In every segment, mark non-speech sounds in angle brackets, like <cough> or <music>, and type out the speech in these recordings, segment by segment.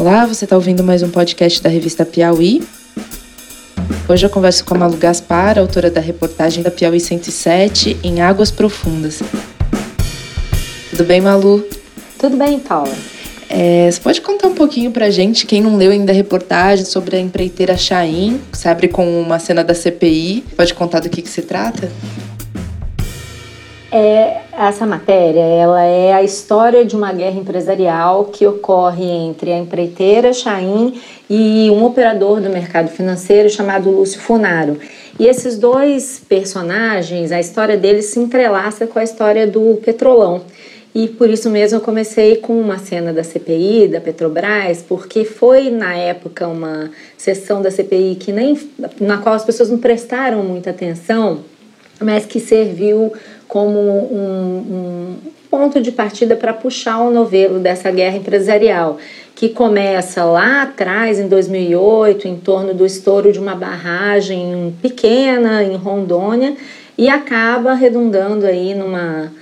Olá, você está ouvindo mais um podcast da revista Piauí. Hoje eu converso com a Malu Gaspar, autora da reportagem da Piauí 107 em Águas Profundas. Tudo bem, Malu? Tudo bem, Paula. É, você pode contar um pouquinho pra gente, quem não leu ainda a reportagem sobre a empreiteira Chaim, que se abre com uma cena da CPI. Pode contar do que, que se trata? É, essa matéria ela é a história de uma guerra empresarial que ocorre entre a empreiteira Chaim e um operador do mercado financeiro chamado Lúcio Funaro. E esses dois personagens, a história deles se entrelaça com a história do Petrolão. E por isso mesmo eu comecei com uma cena da CPI, da Petrobras, porque foi na época uma sessão da CPI que nem na qual as pessoas não prestaram muita atenção, mas que serviu como um, um ponto de partida para puxar o novelo dessa guerra empresarial, que começa lá atrás, em 2008, em torno do estouro de uma barragem pequena em Rondônia, e acaba redundando aí numa,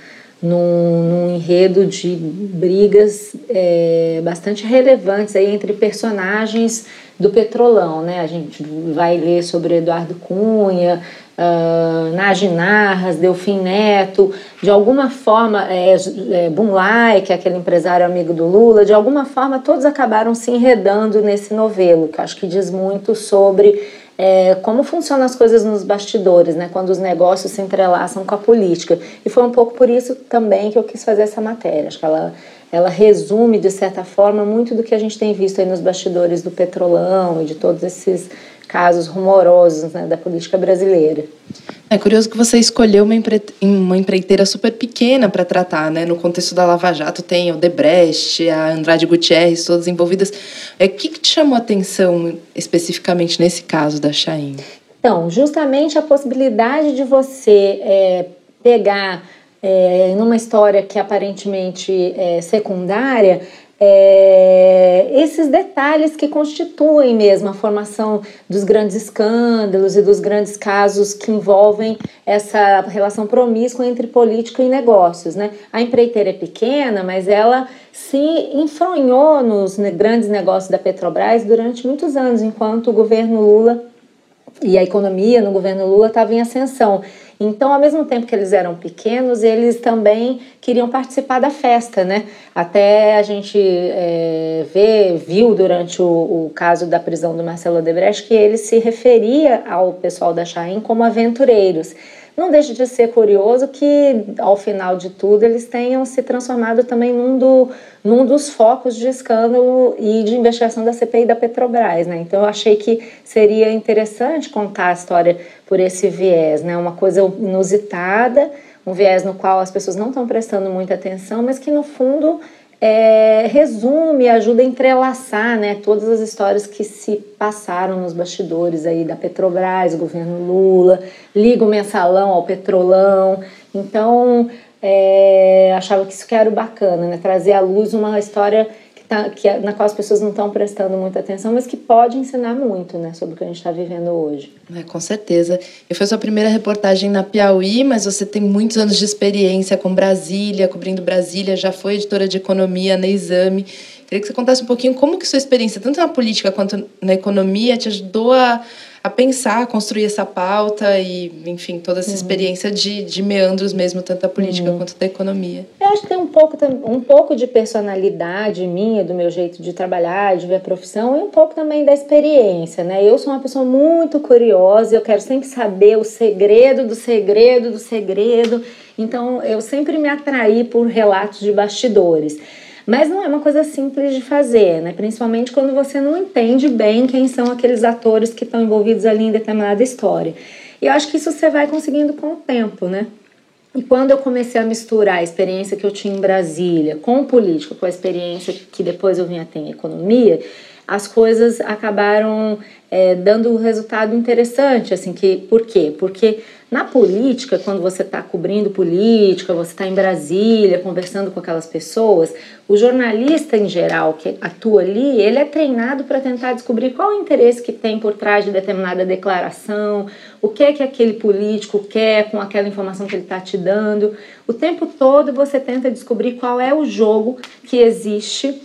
num, num enredo de brigas é, bastante relevantes aí entre personagens do Petrolão, né? A gente vai ler sobre Eduardo Cunha, uh, Narras, Delfim Neto, de alguma forma, é, é, Bunlai, que é aquele empresário amigo do Lula, de alguma forma todos acabaram se enredando nesse novelo, que acho que diz muito sobre é, como funcionam as coisas nos bastidores, né, quando os negócios se entrelaçam com a política. E foi um pouco por isso também que eu quis fazer essa matéria. Acho que ela, ela resume, de certa forma, muito do que a gente tem visto aí nos bastidores do Petrolão e de todos esses casos rumorosos né, da política brasileira. É curioso que você escolheu uma, empre... uma empreiteira super pequena para tratar, né? No contexto da Lava Jato tem o Debrecht, a Andrade Gutierrez, todas envolvidas. É, o que, que te chamou a atenção especificamente nesse caso da Chain? Então, justamente a possibilidade de você é, pegar é, numa história que aparentemente é secundária é, esses detalhes que constituem mesmo a formação dos grandes escândalos e dos grandes casos que envolvem essa relação promíscua entre política e negócios. Né? A empreiteira é pequena, mas ela se enfronhou nos grandes negócios da Petrobras durante muitos anos, enquanto o governo Lula e a economia no governo Lula estava em ascensão. Então, ao mesmo tempo que eles eram pequenos, eles também queriam participar da festa, né? Até a gente é, vê, viu durante o, o, caso da prisão do Marcelo Odebrecht que ele se referia ao pessoal da Chain como aventureiros. Não deixa de ser curioso que, ao final de tudo, eles tenham se transformado também num, do, num dos focos de escândalo e de investigação da CPI da Petrobras. Né? Então, eu achei que seria interessante contar a história por esse viés, né? uma coisa inusitada, um viés no qual as pessoas não estão prestando muita atenção, mas que, no fundo, é, resume, ajuda a entrelaçar né, todas as histórias que se passaram nos bastidores aí da Petrobras, governo Lula, liga o mensalão ao petrolão. Então, é, achava que isso que era bacana, né, trazer à luz uma história tá, que, na qual as pessoas não estão prestando muita atenção, mas que pode ensinar muito né, sobre o que a gente está vivendo hoje. É, com certeza. E foi sua primeira reportagem na Piauí, mas você tem muitos anos de experiência com Brasília, cobrindo Brasília, já foi editora de economia na Exame. Queria que você contasse um pouquinho como que sua experiência, tanto na política quanto na economia, te ajudou a a pensar, a construir essa pauta e, enfim, toda essa uhum. experiência de, de meandros mesmo, tanto da política uhum. quanto da economia. Eu acho que tem um pouco, um pouco de personalidade minha, do meu jeito de trabalhar, de ver a profissão, e um pouco também da experiência, né? Eu sou uma pessoa muito curiosa, eu quero sempre saber o segredo do segredo do segredo, então eu sempre me atraí por relatos de bastidores. Mas não é uma coisa simples de fazer, né? Principalmente quando você não entende bem quem são aqueles atores que estão envolvidos ali em determinada história. E eu acho que isso você vai conseguindo com o tempo, né? E quando eu comecei a misturar a experiência que eu tinha em Brasília com política, com a experiência que depois eu vinha ter em economia, as coisas acabaram é, dando um resultado interessante, assim, que, por quê? Porque na política, quando você está cobrindo política, você está em Brasília, conversando com aquelas pessoas, o jornalista em geral que atua ali, ele é treinado para tentar descobrir qual o interesse que tem por trás de determinada declaração, o que é que aquele político quer com aquela informação que ele está te dando. O tempo todo você tenta descobrir qual é o jogo que existe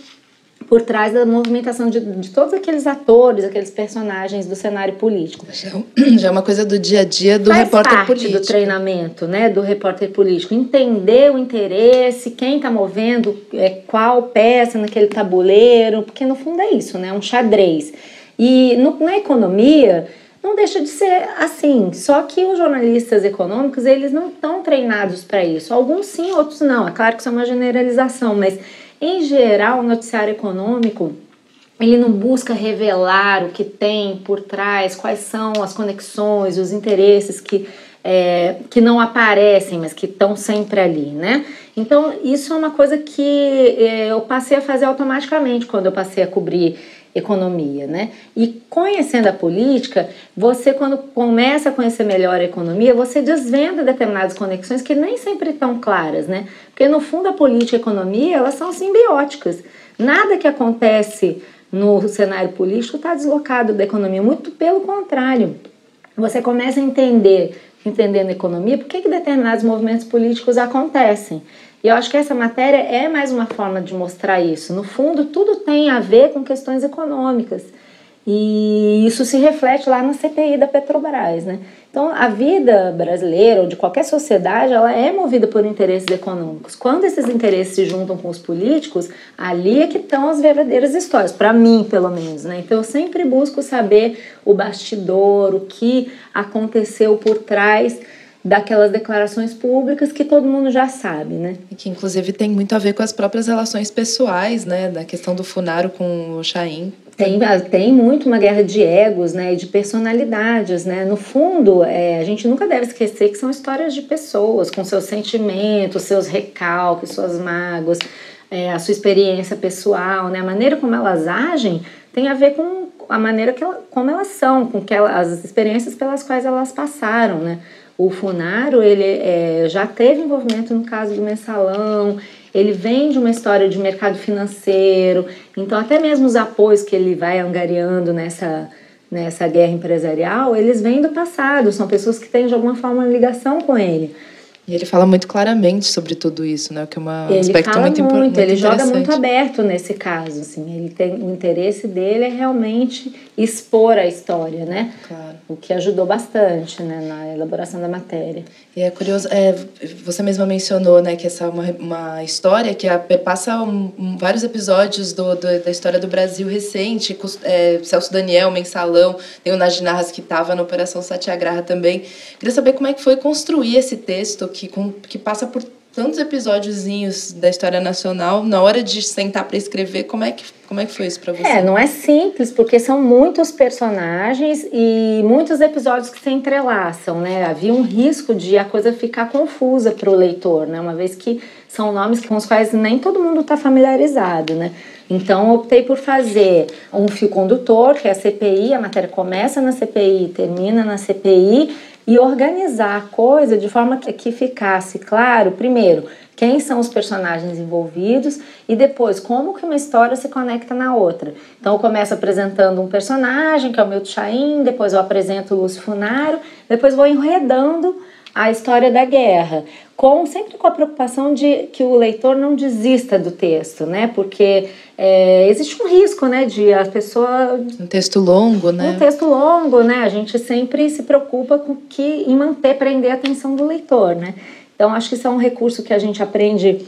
por trás da movimentação de, de todos aqueles atores, aqueles personagens do cenário político. Já, é <clears throat> já é uma coisa do dia a dia do Faz repórter parte político. do treinamento, né, do repórter político, entender o interesse, quem está movendo é, qual peça naquele tabuleiro, porque no fundo é isso, né, um xadrez. E no, na economia não deixa de ser assim, só que os jornalistas econômicos eles não estão treinados para isso. Alguns sim, outros não. É claro que isso é uma generalização, mas em geral, o noticiário econômico ele não busca revelar o que tem por trás, quais são as conexões, os interesses que, é, que não aparecem, mas que estão sempre ali, né? Então, isso é uma coisa que é, eu passei a fazer automaticamente quando eu passei a cobrir economia, né? E conhecendo a política, você quando começa a conhecer melhor a economia, você desvenda determinadas conexões que nem sempre estão claras, né? Porque no fundo a política e a economia, elas são simbióticas. Nada que acontece no cenário político está deslocado da economia, muito pelo contrário. Você começa a entender, entendendo a economia, por que, que determinados movimentos políticos acontecem. E eu acho que essa matéria é mais uma forma de mostrar isso. No fundo, tudo tem a ver com questões econômicas. E isso se reflete lá na CPI da Petrobras, né? Então, a vida brasileira ou de qualquer sociedade, ela é movida por interesses econômicos. Quando esses interesses se juntam com os políticos, ali é que estão as verdadeiras histórias, para mim, pelo menos, né? Então, eu sempre busco saber o bastidor, o que aconteceu por trás daquelas declarações públicas que todo mundo já sabe, né? E que inclusive tem muito a ver com as próprias relações pessoais, né? Da questão do Funaro com o Chaim. Tem, tem muito uma guerra de egos, né, e de personalidades, né. No fundo, é, a gente nunca deve esquecer que são histórias de pessoas com seus sentimentos, seus recalques, suas mágoas, é, a sua experiência pessoal, né. A maneira como elas agem tem a ver com a maneira que ela, como elas são, com que ela, as experiências pelas quais elas passaram, né. O Funaro, ele é, já teve envolvimento no caso do mensalão, ele vem de uma história de mercado financeiro, então até mesmo os apoios que ele vai angariando nessa, nessa guerra empresarial, eles vêm do passado, são pessoas que têm de alguma forma ligação com ele. E ele fala muito claramente sobre tudo isso, né? Que é um ele aspecto muito, muito, muito ele joga muito aberto nesse caso, assim. Ele tem o interesse dele é realmente expor a história, né? Claro. O que ajudou bastante, né, na elaboração da matéria. E é curioso, é, você mesma mencionou, né, que essa é uma, uma história que passa um, um, vários episódios do, do, da história do Brasil recente, é, Celso Daniel, Mensalão, tem o Najinarras que estava na Operação Satyagraha também. Queria saber como é que foi construir esse texto que, com, que passa por tantos episódiozinhos da história nacional, na hora de sentar para escrever, como é que como é que foi isso para você? É, não é simples, porque são muitos personagens e muitos episódios que se entrelaçam, né? Havia um risco de a coisa ficar confusa para o leitor, né? Uma vez que são nomes com os quais nem todo mundo está familiarizado, né? Então, optei por fazer um fio condutor, que é a CPI, a matéria começa na CPI, termina na CPI, e organizar a coisa de forma que ficasse claro, primeiro, quem são os personagens envolvidos e depois como que uma história se conecta na outra. Então eu começo apresentando um personagem, que é o meu Chaim, depois eu apresento o Lúcio Funaro, depois vou enredando a história da guerra, com sempre com a preocupação de que o leitor não desista do texto, né? Porque é, existe um risco, né, de a pessoa um texto longo, né? Um texto longo, né? A gente sempre se preocupa com que em manter prender a atenção do leitor, né? Então, acho que isso é um recurso que a gente aprende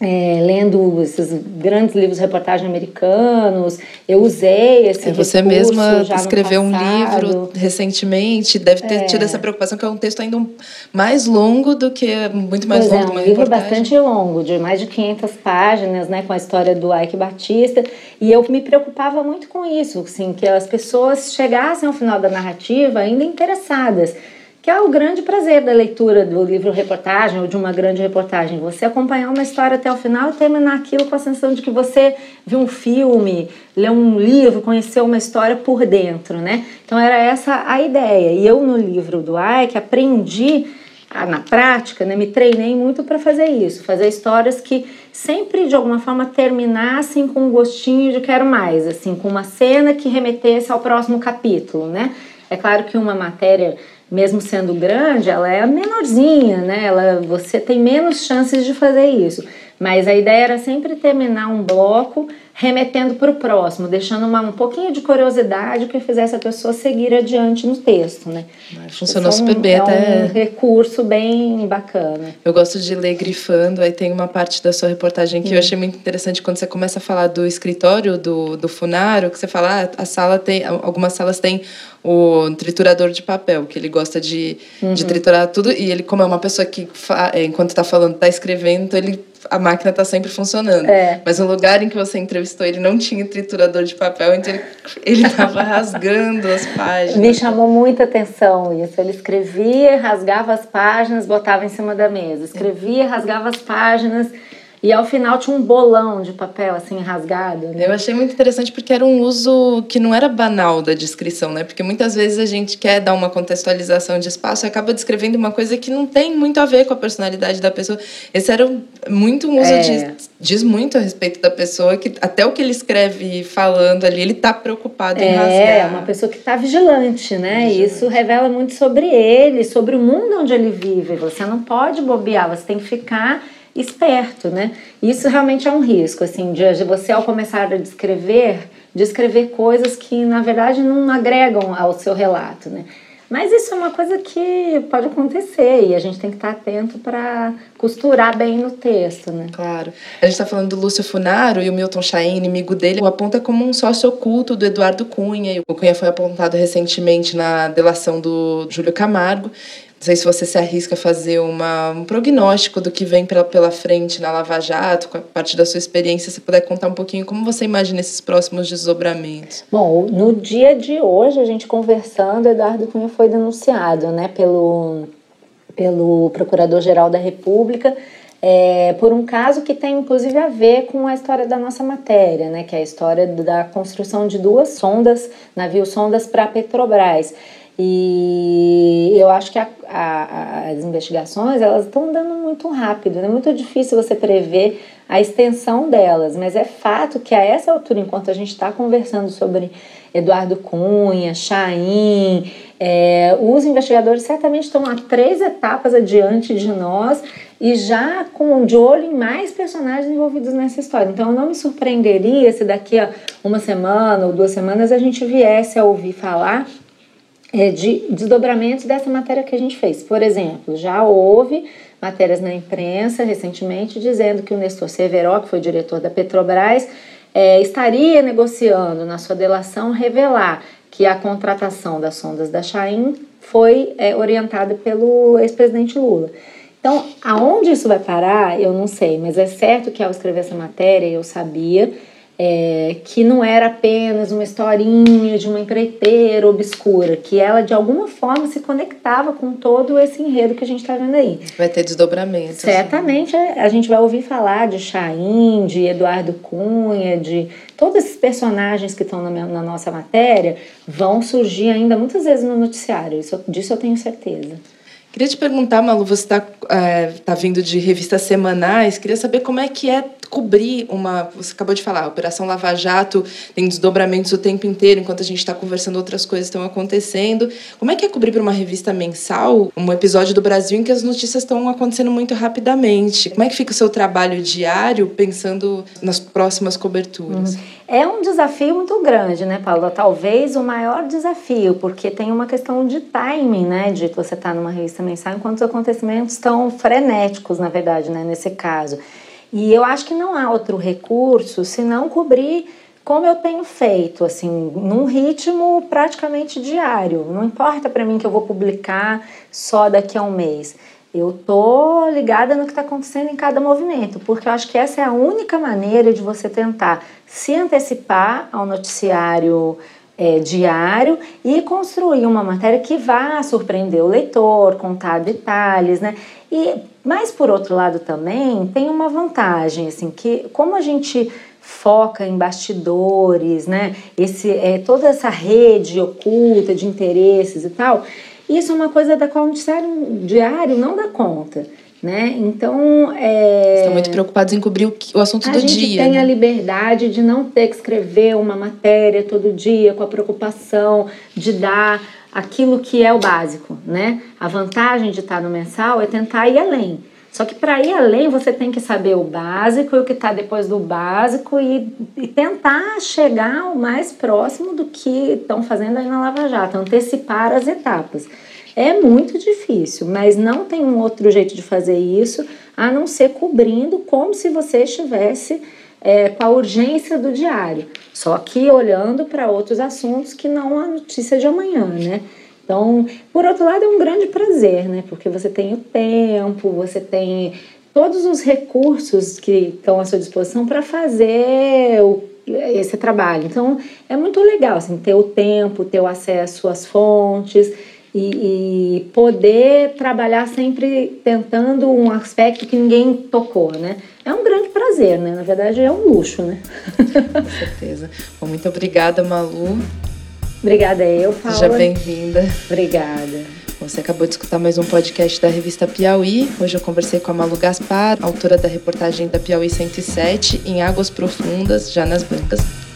é, lendo esses grandes livros de reportagem americanos. Eu usei esse é, Você mesma escreveu um livro recentemente, deve ter é. tido essa preocupação, que é um texto ainda mais longo do que, muito mais pois longo é, um livro bastante longo, de mais de 500 páginas, né, com a história do Ike Batista, e eu me preocupava muito com isso, assim, que as pessoas chegassem ao final da narrativa ainda interessadas que é o grande prazer da leitura do livro reportagem ou de uma grande reportagem, você acompanhar uma história até o final e terminar aquilo com a sensação de que você viu um filme, leu um livro, conheceu uma história por dentro, né? Então era essa a ideia. E eu no livro do Ike aprendi na prática, né, me treinei muito para fazer isso, fazer histórias que sempre de alguma forma terminassem com um gostinho de quero mais, assim, com uma cena que remetesse ao próximo capítulo, né? É claro que uma matéria mesmo sendo grande, ela é menorzinha, né? Ela, você tem menos chances de fazer isso. Mas a ideia era sempre terminar um bloco remetendo para o próximo, deixando uma, um pouquinho de curiosidade que fizesse a pessoa seguir adiante no texto, né? Funcionou super bem, é até... um recurso bem bacana. Eu gosto de ler grifando, aí tem uma parte da sua reportagem que hum. eu achei muito interessante quando você começa a falar do escritório do, do Funaro, que você fala, ah, a sala tem, algumas salas têm o triturador de papel, que ele gosta de, uhum. de triturar tudo, e ele, como é uma pessoa que, é, enquanto está falando, está escrevendo, então ele a máquina está sempre funcionando. É. Mas no lugar em que você entrevistou, ele não tinha triturador de papel, então ele estava <laughs> rasgando as páginas. Me chamou muita atenção isso. Ele escrevia, rasgava as páginas, botava em cima da mesa. Escrevia, rasgava as páginas e ao final tinha um bolão de papel assim rasgado. Né? Eu achei muito interessante porque era um uso que não era banal da descrição, né? Porque muitas vezes a gente quer dar uma contextualização de espaço e acaba descrevendo uma coisa que não tem muito a ver com a personalidade da pessoa. Esse era muito um uso é. de diz muito a respeito da pessoa que até o que ele escreve falando ali ele está preocupado é, em rasgar. É uma pessoa que está vigilante, né? Vigilante. Isso revela muito sobre ele, sobre o mundo onde ele vive. Você não pode bobear, você tem que ficar esperto, né? Isso realmente é um risco, assim, de, você ao começar a descrever, descrever coisas que na verdade não agregam ao seu relato, né? Mas isso é uma coisa que pode acontecer e a gente tem que estar atento para costurar bem no texto, né? Claro. A gente está falando do Lúcio Funaro e o Milton Chain, inimigo dele, o aponta como um sócio oculto do Eduardo Cunha. O Cunha foi apontado recentemente na delação do Júlio Camargo. Não sei se você se arrisca a fazer uma, um prognóstico do que vem pela, pela frente na Lava Jato, a partir da sua experiência, se puder contar um pouquinho como você imagina esses próximos desdobramentos. Bom, no dia de hoje, a gente conversando, Eduardo Cunha foi denunciado né, pelo, pelo Procurador-Geral da República é, por um caso que tem inclusive a ver com a história da nossa matéria, né, que é a história da construção de duas sondas, navios sondas para a Petrobras. E eu acho que a, a, as investigações elas estão dando muito rápido, é né? muito difícil você prever a extensão delas, mas é fato que a essa altura, enquanto a gente está conversando sobre Eduardo Cunha, Chaim, é, os investigadores certamente estão a três etapas adiante de nós e já com de olho em mais personagens envolvidos nessa história. Então, eu não me surpreenderia se daqui a uma semana ou duas semanas a gente viesse a ouvir falar de desdobramentos dessa matéria que a gente fez. Por exemplo, já houve matérias na imprensa recentemente dizendo que o Nestor Severo, que foi diretor da Petrobras, é, estaria negociando na sua delação revelar que a contratação das sondas da Chain foi é, orientada pelo ex-presidente Lula. Então, aonde isso vai parar, eu não sei, mas é certo que ao escrever essa matéria eu sabia é, que não era apenas uma historinha de uma empreiteira obscura, que ela de alguma forma se conectava com todo esse enredo que a gente está vendo aí. Vai ter desdobramento. Certamente a gente vai ouvir falar de Chaim, de Eduardo Cunha, de todos esses personagens que estão na, na nossa matéria vão surgir ainda muitas vezes no noticiário, isso, disso eu tenho certeza. Queria te perguntar, Malu, você está é, tá vindo de revistas semanais, queria saber como é que é cobrir uma. Você acabou de falar, a Operação Lava Jato tem desdobramentos o tempo inteiro, enquanto a gente está conversando, outras coisas estão acontecendo. Como é que é cobrir para uma revista mensal um episódio do Brasil em que as notícias estão acontecendo muito rapidamente? Como é que fica o seu trabalho diário pensando nas próximas coberturas? Uhum. É um desafio muito grande, né, Paula? Talvez o maior desafio, porque tem uma questão de timing, né, de você estar tá numa revista mensal enquanto os acontecimentos estão frenéticos, na verdade, né, nesse caso. E eu acho que não há outro recurso senão cobrir como eu tenho feito, assim, num ritmo praticamente diário. Não importa para mim que eu vou publicar só daqui a um mês. Eu tô ligada no que está acontecendo em cada movimento, porque eu acho que essa é a única maneira de você tentar se antecipar ao noticiário é, diário e construir uma matéria que vá surpreender o leitor, contar detalhes, né? E, mas por outro lado também tem uma vantagem, assim, que como a gente foca em bastidores, né? Esse, é, toda essa rede oculta de interesses e tal, isso é uma coisa da qual o noticiário diário não dá conta. Né? Então, é... estão muito preocupados em cobrir o, o assunto a do dia. A gente tem né? a liberdade de não ter que escrever uma matéria todo dia com a preocupação de dar aquilo que é o básico, né? A vantagem de estar no mensal é tentar ir além. Só que para ir além, você tem que saber o básico e o que está depois do básico e, e, tentar chegar o mais próximo do que estão fazendo aí na Lava Jato, antecipar as etapas. É muito difícil, mas não tem um outro jeito de fazer isso a não ser cobrindo como se você estivesse é, com a urgência do diário, só que olhando para outros assuntos que não a notícia de amanhã, né? Então, por outro lado, é um grande prazer, né? Porque você tem o tempo, você tem todos os recursos que estão à sua disposição para fazer o, esse trabalho. Então, é muito legal assim, ter o tempo, ter o acesso às fontes e, e poder trabalhar sempre tentando um aspecto que ninguém tocou, né? É um grande prazer, né? Na verdade, é um luxo, né? Com certeza. Bom, muito obrigada, Malu. Obrigada eu, Paula. Seja bem-vinda. Obrigada. Você acabou de escutar mais um podcast da revista Piauí. Hoje eu conversei com a Malu Gaspar, autora da reportagem da Piauí 107, em Águas Profundas, já nas bancas.